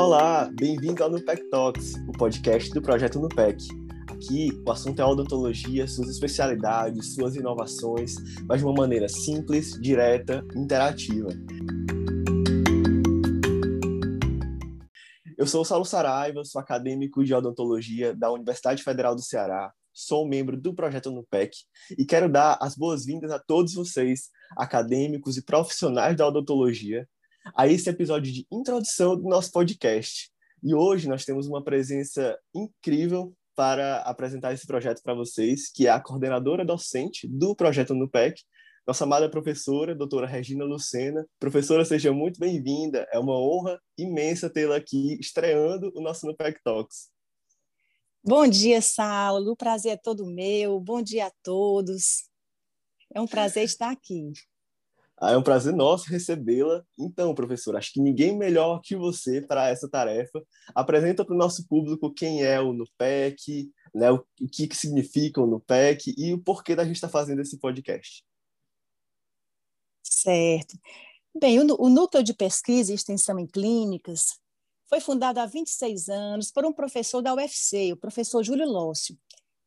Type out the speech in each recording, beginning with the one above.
Olá, bem-vindo ao Nupec Talks, o podcast do projeto Nupec. Aqui o assunto é odontologia, suas especialidades, suas inovações, mas de uma maneira simples, direta, interativa. Eu sou o Saulo Saraiva, sou acadêmico de odontologia da Universidade Federal do Ceará, sou membro do projeto NUPEC e quero dar as boas-vindas a todos vocês, acadêmicos e profissionais da odontologia, a esse episódio de introdução do nosso podcast. E hoje nós temos uma presença incrível para apresentar esse projeto para vocês, que é a coordenadora docente do projeto NUPEC, nossa amada professora, doutora Regina Lucena. Professora, seja muito bem-vinda. É uma honra imensa tê-la aqui estreando o nosso NUPEC Talks. Bom dia, Saulo. O prazer é todo meu. Bom dia a todos. É um prazer estar aqui. Ah, é um prazer nosso recebê-la. Então, professora, acho que ninguém melhor que você para essa tarefa. Apresenta para o nosso público quem é o NUPEC, né, o que, que significa o NUPEC e o porquê da gente estar tá fazendo esse podcast. Certo. Bem, o, o Núcleo de Pesquisa e Extensão em Clínicas foi fundado há 26 anos por um professor da UFC, o professor Júlio Lócio.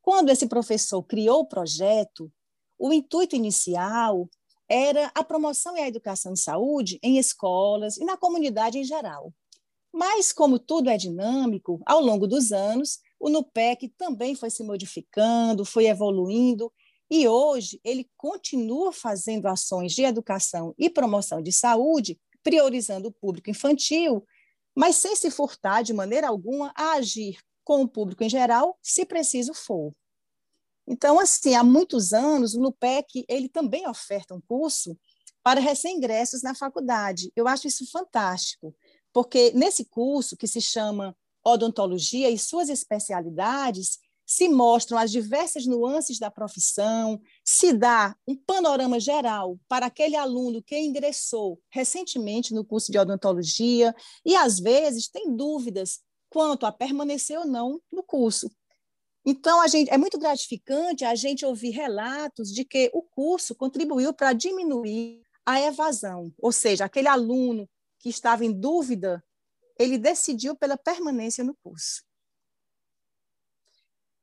Quando esse professor criou o projeto, o intuito inicial era a promoção e a educação em saúde em escolas e na comunidade em geral. Mas, como tudo é dinâmico, ao longo dos anos, o NUPEC também foi se modificando, foi evoluindo e hoje ele continua fazendo ações de educação e promoção de saúde, priorizando o público infantil, mas sem se furtar de maneira alguma a agir com o público em geral, se preciso for. Então, assim, há muitos anos, o NUPEC ele também oferta um curso para recém-ingressos na faculdade. Eu acho isso fantástico, porque nesse curso, que se chama Odontologia e suas especialidades, se mostram as diversas nuances da profissão, se dá um panorama geral para aquele aluno que ingressou recentemente no curso de odontologia e, às vezes, tem dúvidas quanto a permanecer ou não no curso. Então, a gente, é muito gratificante a gente ouvir relatos de que o curso contribuiu para diminuir a evasão, ou seja, aquele aluno que estava em dúvida, ele decidiu pela permanência no curso.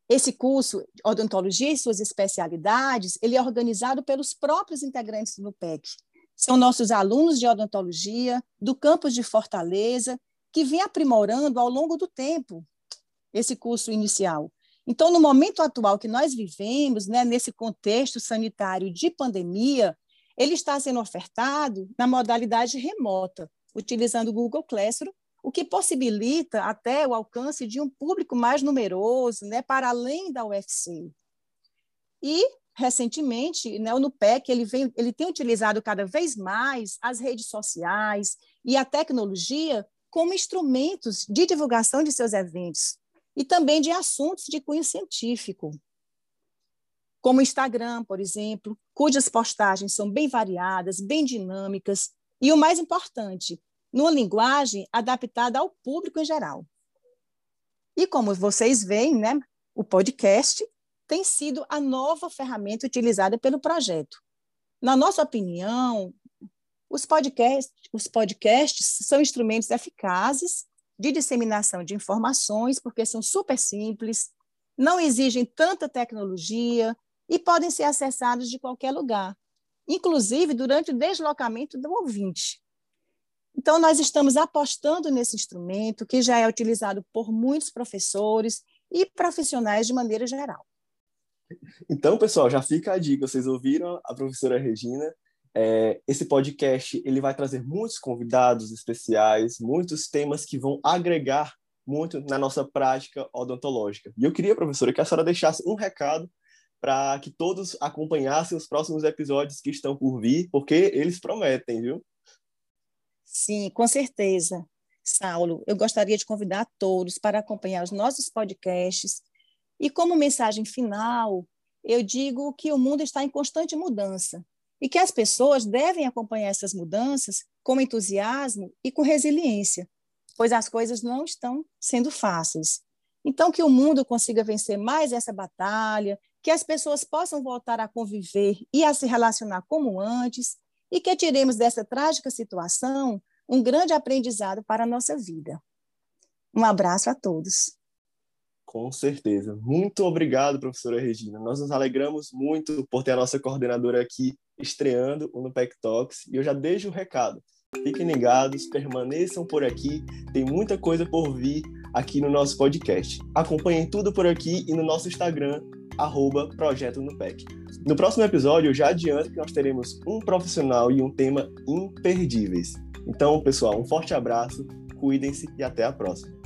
Esse curso, Odontologia e suas especialidades, ele é organizado pelos próprios integrantes do PEC. São nossos alunos de odontologia do campus de Fortaleza, que vem aprimorando ao longo do tempo esse curso inicial. Então, no momento atual que nós vivemos, né, nesse contexto sanitário de pandemia, ele está sendo ofertado na modalidade remota, utilizando o Google Classroom o que possibilita até o alcance de um público mais numeroso, né, para além da UFC. E recentemente, né, o NUPEC ele vem, ele tem utilizado cada vez mais as redes sociais e a tecnologia como instrumentos de divulgação de seus eventos e também de assuntos de cunho científico, como o Instagram, por exemplo, cujas postagens são bem variadas, bem dinâmicas e o mais importante, numa linguagem adaptada ao público em geral. E como vocês veem, né, o podcast tem sido a nova ferramenta utilizada pelo projeto. Na nossa opinião, os podcasts, os podcasts são instrumentos eficazes de disseminação de informações, porque são super simples, não exigem tanta tecnologia e podem ser acessados de qualquer lugar, inclusive durante o deslocamento do ouvinte. Então, nós estamos apostando nesse instrumento que já é utilizado por muitos professores e profissionais de maneira geral. Então, pessoal, já fica a dica. Vocês ouviram a professora Regina? É, esse podcast ele vai trazer muitos convidados especiais, muitos temas que vão agregar muito na nossa prática odontológica. E eu queria, professora, que a senhora deixasse um recado para que todos acompanhassem os próximos episódios que estão por vir, porque eles prometem, viu? Sim, com certeza. Saulo, eu gostaria de convidar todos para acompanhar os nossos podcasts. E como mensagem final, eu digo que o mundo está em constante mudança e que as pessoas devem acompanhar essas mudanças com entusiasmo e com resiliência, pois as coisas não estão sendo fáceis. Então, que o mundo consiga vencer mais essa batalha, que as pessoas possam voltar a conviver e a se relacionar como antes, e que tiremos dessa trágica situação um grande aprendizado para a nossa vida. Um abraço a todos. Com certeza. Muito obrigado, professora Regina. Nós nos alegramos muito por ter a nossa coordenadora aqui estreando o NUPEC Talks. E eu já deixo o recado. Fiquem ligados, permaneçam por aqui. Tem muita coisa por vir aqui no nosso podcast. Acompanhem tudo por aqui e no nosso Instagram, arroba Projeto Nupec. No próximo episódio, eu já adianto que nós teremos um profissional e um tema imperdíveis. Então, pessoal, um forte abraço, cuidem-se e até a próxima.